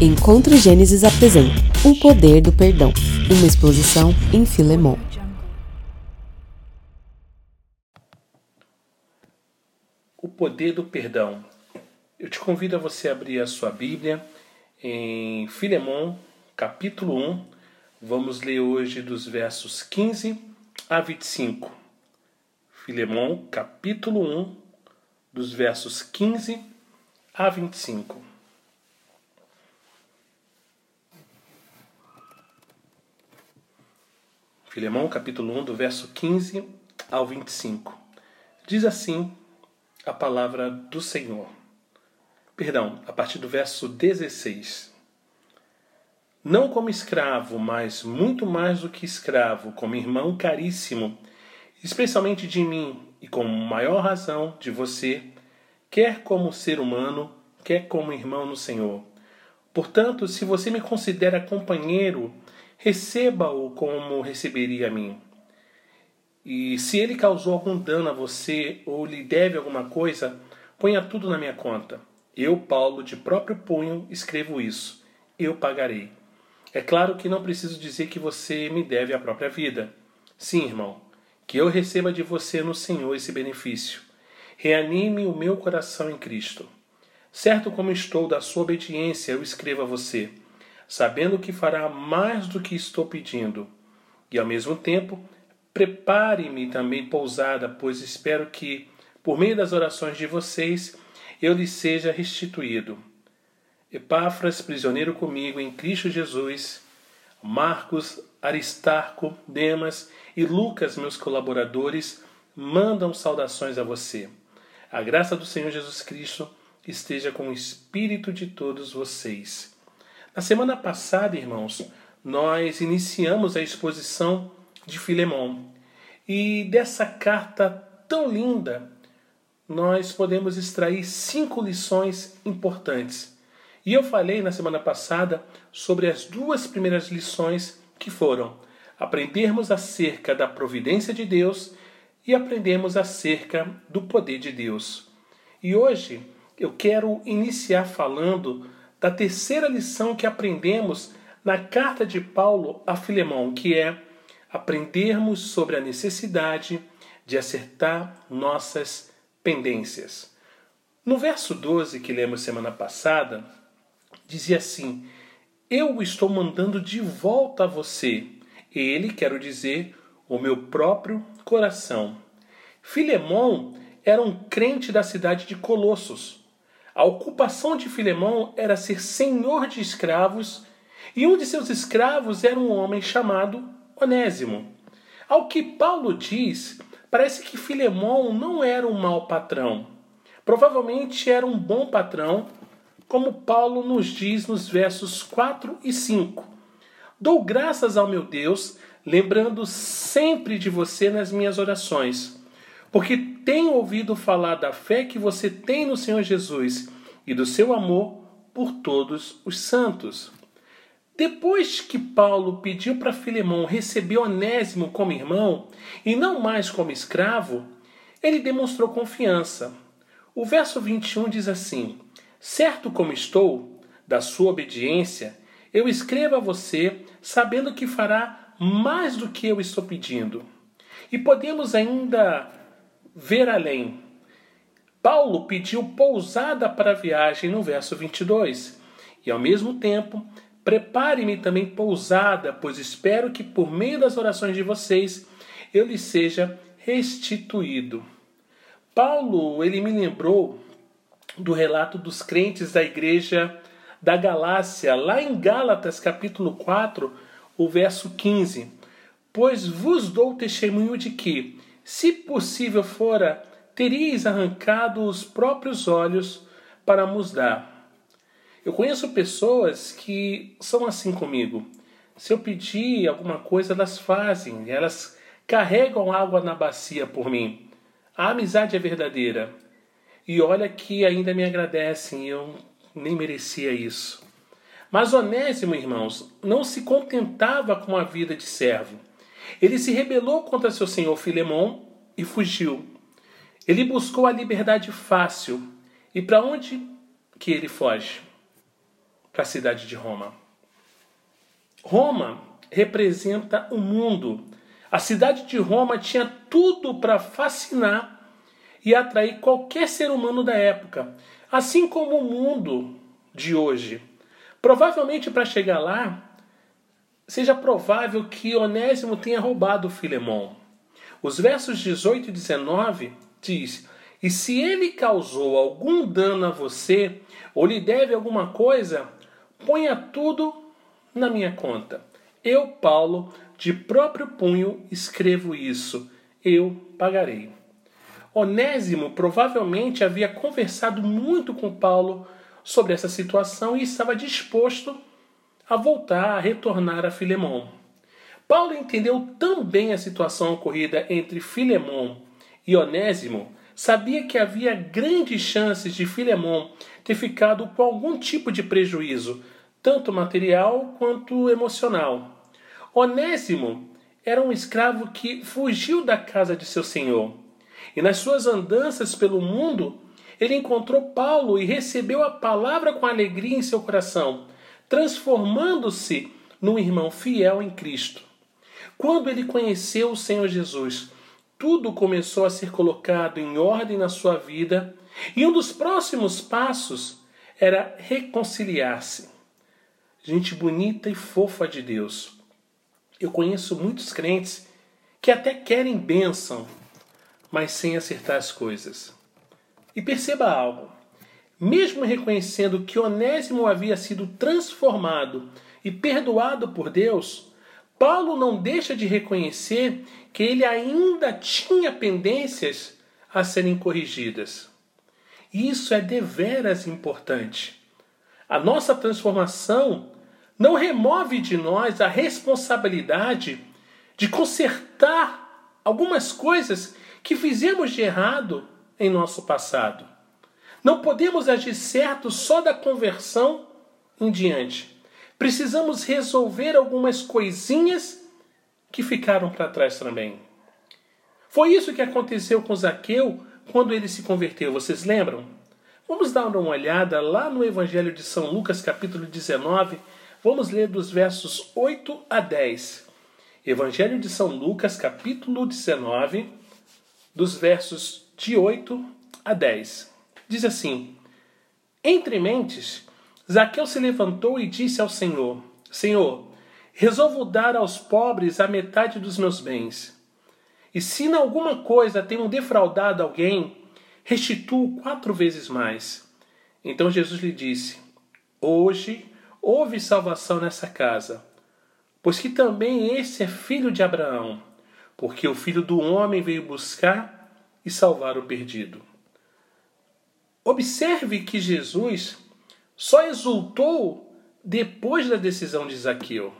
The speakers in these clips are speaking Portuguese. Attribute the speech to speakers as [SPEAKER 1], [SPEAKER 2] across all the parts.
[SPEAKER 1] Encontro Gênesis apresenta O Poder do Perdão, uma exposição em Filemon.
[SPEAKER 2] O Poder do Perdão. Eu te convido a você abrir a sua Bíblia em Filemon, capítulo 1. Vamos ler hoje dos versos 15 a 25. Filemon, capítulo 1, dos versos 15 a 25. Filemão, capítulo 1, do verso 15 ao 25. Diz assim a palavra do Senhor. Perdão, a partir do verso 16. Não como escravo, mas muito mais do que escravo, como irmão caríssimo, especialmente de mim e com maior razão de você, quer como ser humano, quer como irmão no Senhor. Portanto, se você me considera companheiro, receba-o como receberia a mim. E se ele causou algum dano a você ou lhe deve alguma coisa, ponha tudo na minha conta. Eu, Paulo, de próprio punho, escrevo isso. Eu pagarei. É claro que não preciso dizer que você me deve a própria vida. Sim, irmão, que eu receba de você no Senhor esse benefício. Reanime o meu coração em Cristo. Certo como estou da sua obediência, eu escrevo a você sabendo que fará mais do que estou pedindo. E ao mesmo tempo, prepare-me também pousada, pois espero que, por meio das orações de vocês, eu lhe seja restituído. Epáfras, prisioneiro comigo em Cristo Jesus, Marcos, Aristarco, Demas e Lucas, meus colaboradores, mandam saudações a você. A graça do Senhor Jesus Cristo esteja com o espírito de todos vocês. Na semana passada, irmãos, nós iniciamos a exposição de Filemão. E dessa carta tão linda, nós podemos extrair cinco lições importantes. E eu falei na semana passada sobre as duas primeiras lições que foram aprendermos acerca da providência de Deus e aprendermos acerca do poder de Deus. E hoje eu quero iniciar falando da terceira lição que aprendemos na carta de Paulo a Filemão, que é aprendermos sobre a necessidade de acertar nossas pendências. No verso 12 que lemos semana passada, dizia assim: Eu estou mandando de volta a você. Ele, quero dizer, o meu próprio coração. Filemão era um crente da cidade de Colossos a ocupação de Filemão era ser senhor de escravos, e um de seus escravos era um homem chamado Onésimo. Ao que Paulo diz, parece que Filemão não era um mau patrão. Provavelmente era um bom patrão, como Paulo nos diz nos versos 4 e 5. Dou graças ao meu Deus, lembrando sempre de você nas minhas orações porque tenho ouvido falar da fé que você tem no Senhor Jesus e do seu amor por todos os santos. Depois que Paulo pediu para Filemão receber Onésimo como irmão e não mais como escravo, ele demonstrou confiança. O verso 21 diz assim: Certo como estou da sua obediência, eu escrevo a você, sabendo que fará mais do que eu estou pedindo. E podemos ainda ver além. Paulo pediu pousada para a viagem no verso 22. E ao mesmo tempo, prepare-me também pousada, pois espero que por meio das orações de vocês eu lhe seja restituído. Paulo, ele me lembrou do relato dos crentes da igreja da Galácia, lá em Gálatas capítulo 4, o verso 15. Pois vos dou testemunho de que, se possível fora, teríeis arrancado os próprios olhos para nos dar. Eu conheço pessoas que são assim comigo. Se eu pedir alguma coisa, elas fazem, elas carregam água na bacia por mim. A amizade é verdadeira. E olha que ainda me agradecem, eu nem merecia isso. Mas Onésimo, irmãos, não se contentava com a vida de servo. Ele se rebelou contra seu senhor Filemão e fugiu. Ele buscou a liberdade fácil. E para onde que ele foge? para a cidade de Roma. Roma representa o mundo. A cidade de Roma tinha tudo para fascinar e atrair qualquer ser humano da época, assim como o mundo de hoje. Provavelmente para chegar lá, seja provável que Onésimo tenha roubado Filemão. Os versos 18 e 19 diz: E se ele causou algum dano a você, ou lhe deve alguma coisa, ponha tudo na minha conta. Eu, Paulo, de próprio punho escrevo isso. Eu pagarei. Onésimo provavelmente havia conversado muito com Paulo sobre essa situação e estava disposto a voltar, a retornar a Filemão. Paulo entendeu tão bem a situação ocorrida entre Filemão e Onésimo, sabia que havia grandes chances de Filemão ter ficado com algum tipo de prejuízo, tanto material quanto emocional. Onésimo era um escravo que fugiu da casa de seu senhor. E nas suas andanças pelo mundo, ele encontrou Paulo e recebeu a palavra com alegria em seu coração, transformando-se num irmão fiel em Cristo. Quando ele conheceu o Senhor Jesus, tudo começou a ser colocado em ordem na sua vida, e um dos próximos passos era reconciliar-se. Gente bonita e fofa de Deus. Eu conheço muitos crentes que até querem bênção, mas sem acertar as coisas. E perceba algo: mesmo reconhecendo que Onésimo havia sido transformado e perdoado por Deus, Paulo não deixa de reconhecer que ele ainda tinha pendências a serem corrigidas. Isso é deveras importante. A nossa transformação não remove de nós a responsabilidade de consertar algumas coisas que fizemos de errado em nosso passado. Não podemos agir certo só da conversão em diante. Precisamos resolver algumas coisinhas que ficaram para trás também. Foi isso que aconteceu com Zaqueu quando ele se converteu, vocês lembram? Vamos dar uma olhada lá no Evangelho de São Lucas, capítulo 19, Vamos ler dos versos 8 a 10. Evangelho de São Lucas, capítulo 19, dos versos de 8 a 10. Diz assim: Entre mentes, Zaqueu se levantou e disse ao Senhor: Senhor, resolvo dar aos pobres a metade dos meus bens. E se em alguma coisa tenho defraudado alguém, restituo quatro vezes mais. Então Jesus lhe disse: Hoje houve salvação nessa casa, pois que também esse é filho de Abraão, porque o filho do homem veio buscar e salvar o perdido. Observe que Jesus só exultou depois da decisão de Zaqueu.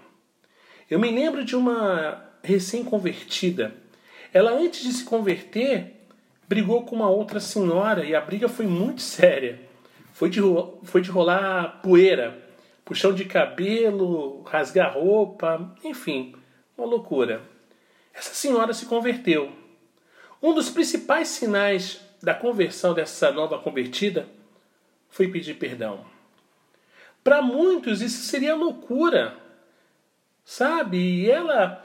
[SPEAKER 2] Eu me lembro de uma recém-convertida. Ela, antes de se converter, brigou com uma outra senhora e a briga foi muito séria. Foi de, foi de rolar poeira puxão de cabelo, rasgar roupa, enfim, uma loucura. Essa senhora se converteu. Um dos principais sinais da conversão dessa nova convertida foi pedir perdão. Para muitos isso seria loucura, sabe? E ela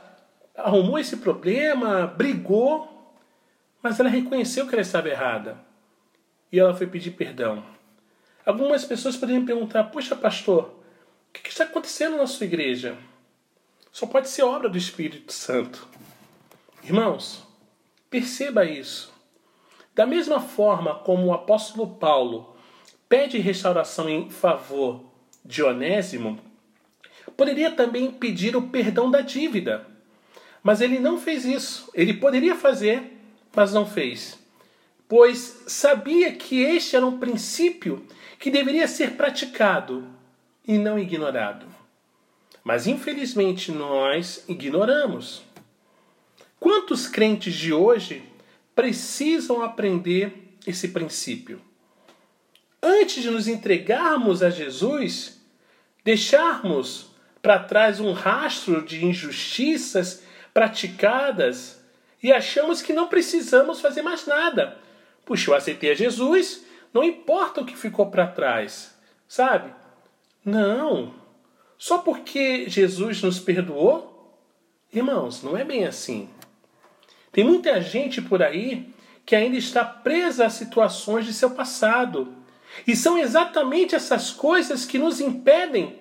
[SPEAKER 2] arrumou esse problema, brigou, mas ela reconheceu que ela estava errada e ela foi pedir perdão. Algumas pessoas poderiam perguntar: Puxa, pastor, o que está acontecendo na sua igreja? Só pode ser obra do Espírito Santo. Irmãos, perceba isso. Da mesma forma como o apóstolo Paulo pede restauração em favor de Onésimo, poderia também pedir o perdão da dívida. Mas ele não fez isso. Ele poderia fazer, mas não fez. Pois sabia que este era um princípio que deveria ser praticado e não ignorado. Mas infelizmente nós ignoramos. Quantos crentes de hoje precisam aprender esse princípio? Antes de nos entregarmos a Jesus, deixarmos para trás um rastro de injustiças praticadas e achamos que não precisamos fazer mais nada. Puxa, eu aceitei a Jesus, não importa o que ficou para trás, sabe? Não. Só porque Jesus nos perdoou? Irmãos, não é bem assim. Tem muita gente por aí que ainda está presa a situações de seu passado. E são exatamente essas coisas que nos impedem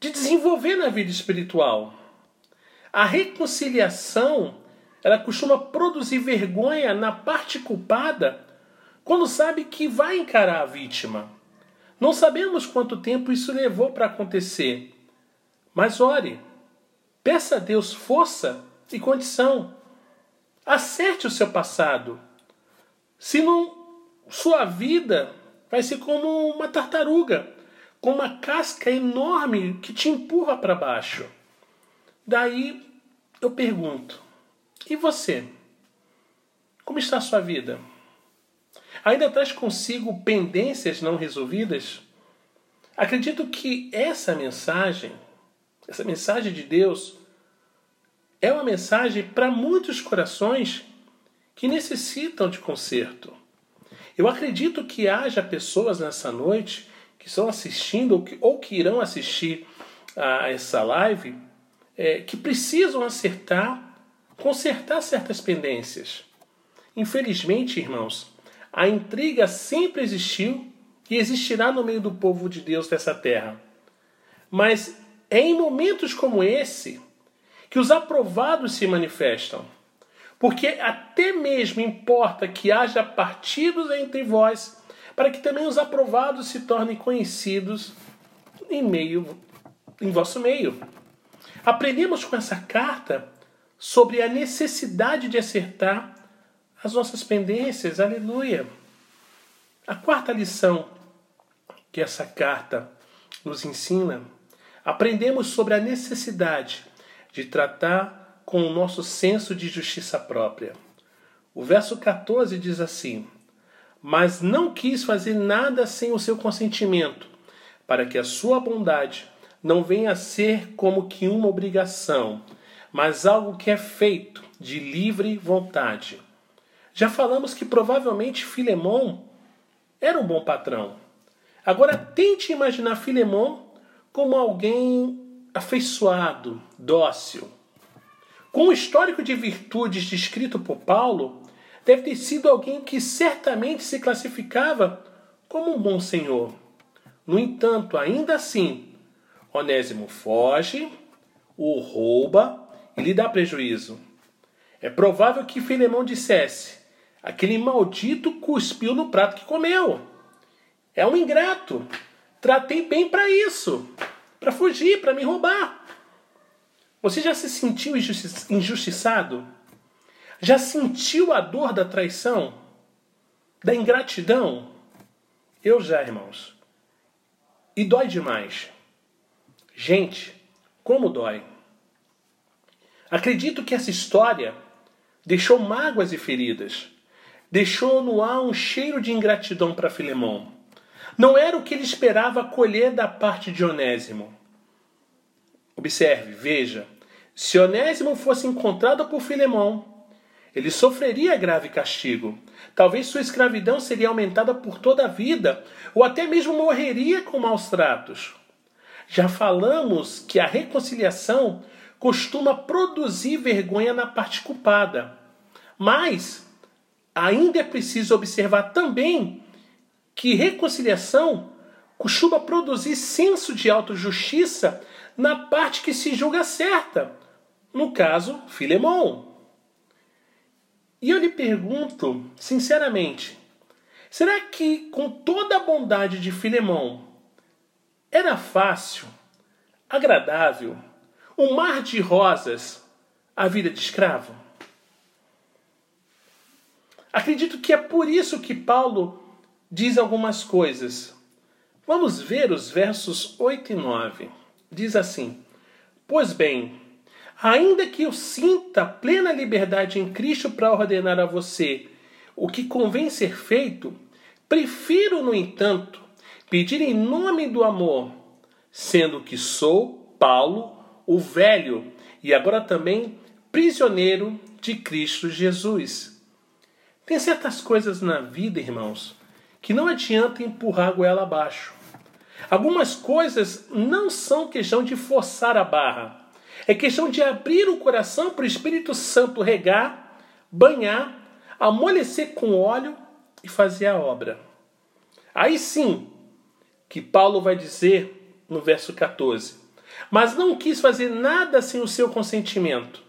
[SPEAKER 2] de desenvolver na vida espiritual. A reconciliação, ela costuma produzir vergonha na parte culpada quando sabe que vai encarar a vítima. Não sabemos quanto tempo isso levou para acontecer. Mas ore, peça a Deus força e condição. Acerte o seu passado. Se não, sua vida vai ser como uma tartaruga, com uma casca enorme que te empurra para baixo. Daí eu pergunto: e você? Como está a sua vida? Ainda traz consigo pendências não resolvidas? Acredito que essa mensagem, essa mensagem de Deus, é uma mensagem para muitos corações que necessitam de conserto. Eu acredito que haja pessoas nessa noite que estão assistindo ou que, ou que irão assistir a essa live é, que precisam acertar, consertar certas pendências. Infelizmente, irmãos, a intriga sempre existiu e existirá no meio do povo de Deus dessa terra. Mas é em momentos como esse que os aprovados se manifestam. Porque até mesmo importa que haja partidos entre vós, para que também os aprovados se tornem conhecidos em meio em vosso meio. Aprendemos com essa carta sobre a necessidade de acertar as nossas pendências. Aleluia. A quarta lição que essa carta nos ensina, aprendemos sobre a necessidade de tratar com o nosso senso de justiça própria. O verso 14 diz assim: Mas não quis fazer nada sem o seu consentimento, para que a sua bondade não venha a ser como que uma obrigação, mas algo que é feito de livre vontade. Já falamos que provavelmente Filemão era um bom patrão. Agora tente imaginar Filemão como alguém afeiçoado, dócil. Com o histórico de virtudes descrito por Paulo, deve ter sido alguém que certamente se classificava como um bom senhor. No entanto, ainda assim, Onésimo foge, o rouba e lhe dá prejuízo. É provável que Filemão dissesse: aquele maldito cuspiu no prato que comeu. É um ingrato. Tratei bem para isso, para fugir, para me roubar. Você já se sentiu injustiçado? Já sentiu a dor da traição? Da ingratidão? Eu já, irmãos. E dói demais. Gente, como dói. Acredito que essa história deixou mágoas e feridas. Deixou no ar um cheiro de ingratidão para Filemão. Não era o que ele esperava colher da parte de Onésimo. Observe, veja. Se Onésimo fosse encontrado por Filemão, ele sofreria grave castigo. Talvez sua escravidão seria aumentada por toda a vida, ou até mesmo morreria com maus tratos. Já falamos que a reconciliação costuma produzir vergonha na parte culpada. Mas ainda é preciso observar também que reconciliação costuma produzir senso de autojustiça na parte que se julga certa. No caso, Filemon. E eu lhe pergunto, sinceramente, será que com toda a bondade de Filemão era fácil, agradável, um mar de rosas, a vida de escravo? Acredito que é por isso que Paulo diz algumas coisas. Vamos ver os versos 8 e 9. Diz assim: Pois bem, ainda que eu sinta plena liberdade em Cristo para ordenar a você o que convém ser feito, prefiro, no entanto, pedir em nome do amor, sendo que sou Paulo, o velho, e agora também prisioneiro de Cristo Jesus. Tem certas coisas na vida, irmãos, que não adianta empurrar a goela abaixo. Algumas coisas não são questão de forçar a barra. É questão de abrir o coração para o Espírito Santo regar, banhar, amolecer com óleo e fazer a obra. Aí sim que Paulo vai dizer no verso 14: Mas não quis fazer nada sem o seu consentimento,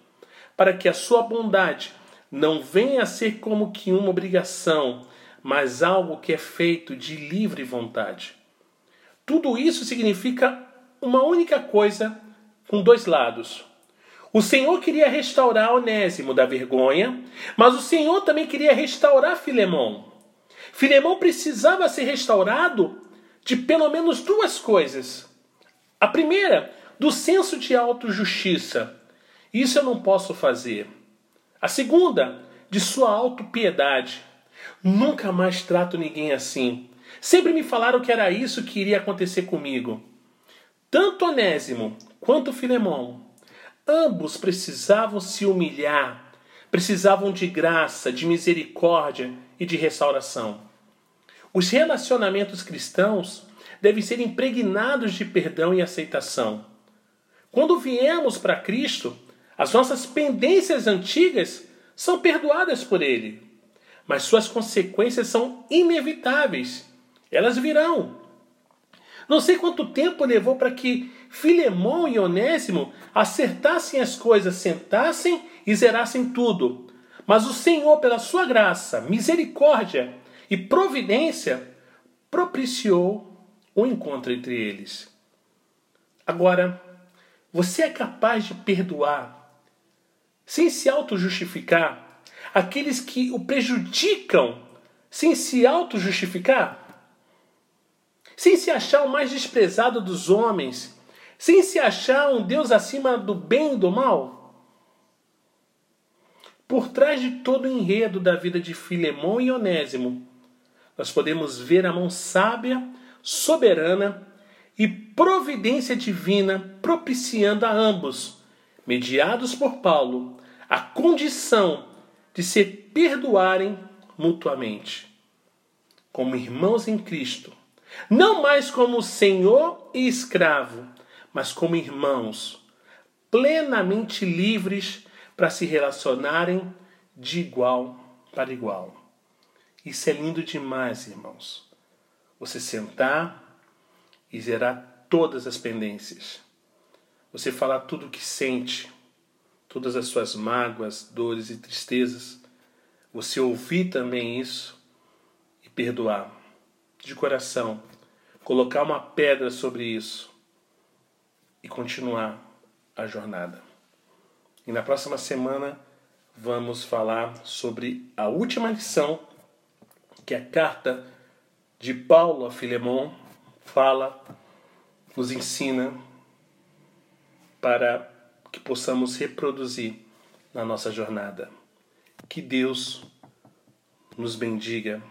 [SPEAKER 2] para que a sua bondade não venha a ser como que uma obrigação, mas algo que é feito de livre vontade. Tudo isso significa uma única coisa com dois lados. O Senhor queria restaurar Onésimo da vergonha, mas o Senhor também queria restaurar Filemão. Filemão precisava ser restaurado de pelo menos duas coisas. A primeira, do senso de autojustiça. Isso eu não posso fazer. A segunda, de sua autopiedade. Nunca mais trato ninguém assim. Sempre me falaram que era isso que iria acontecer comigo. Tanto Onésimo quanto Filemão, ambos precisavam se humilhar, precisavam de graça, de misericórdia e de restauração. Os relacionamentos cristãos devem ser impregnados de perdão e aceitação. Quando viemos para Cristo, as nossas pendências antigas são perdoadas por Ele, mas suas consequências são inevitáveis. Elas virão. Não sei quanto tempo levou para que Filemão e Onésimo acertassem as coisas, sentassem e zerassem tudo. Mas o Senhor, pela sua graça, misericórdia e providência, propiciou o um encontro entre eles. Agora, você é capaz de perdoar, sem se auto-justificar, aqueles que o prejudicam, sem se auto-justificar? Sem se achar o mais desprezado dos homens, sem se achar um Deus acima do bem e do mal? Por trás de todo o enredo da vida de Filemão e Onésimo, nós podemos ver a mão sábia, soberana e providência divina propiciando a ambos, mediados por Paulo, a condição de se perdoarem mutuamente. Como irmãos em Cristo, não mais como senhor e escravo, mas como irmãos, plenamente livres para se relacionarem de igual para igual. Isso é lindo demais, irmãos. Você sentar e zerar todas as pendências. Você falar tudo o que sente, todas as suas mágoas, dores e tristezas. Você ouvir também isso e perdoar de coração. Colocar uma pedra sobre isso e continuar a jornada. E na próxima semana vamos falar sobre a última lição que a carta de Paulo a Filemão fala, nos ensina para que possamos reproduzir na nossa jornada. Que Deus nos bendiga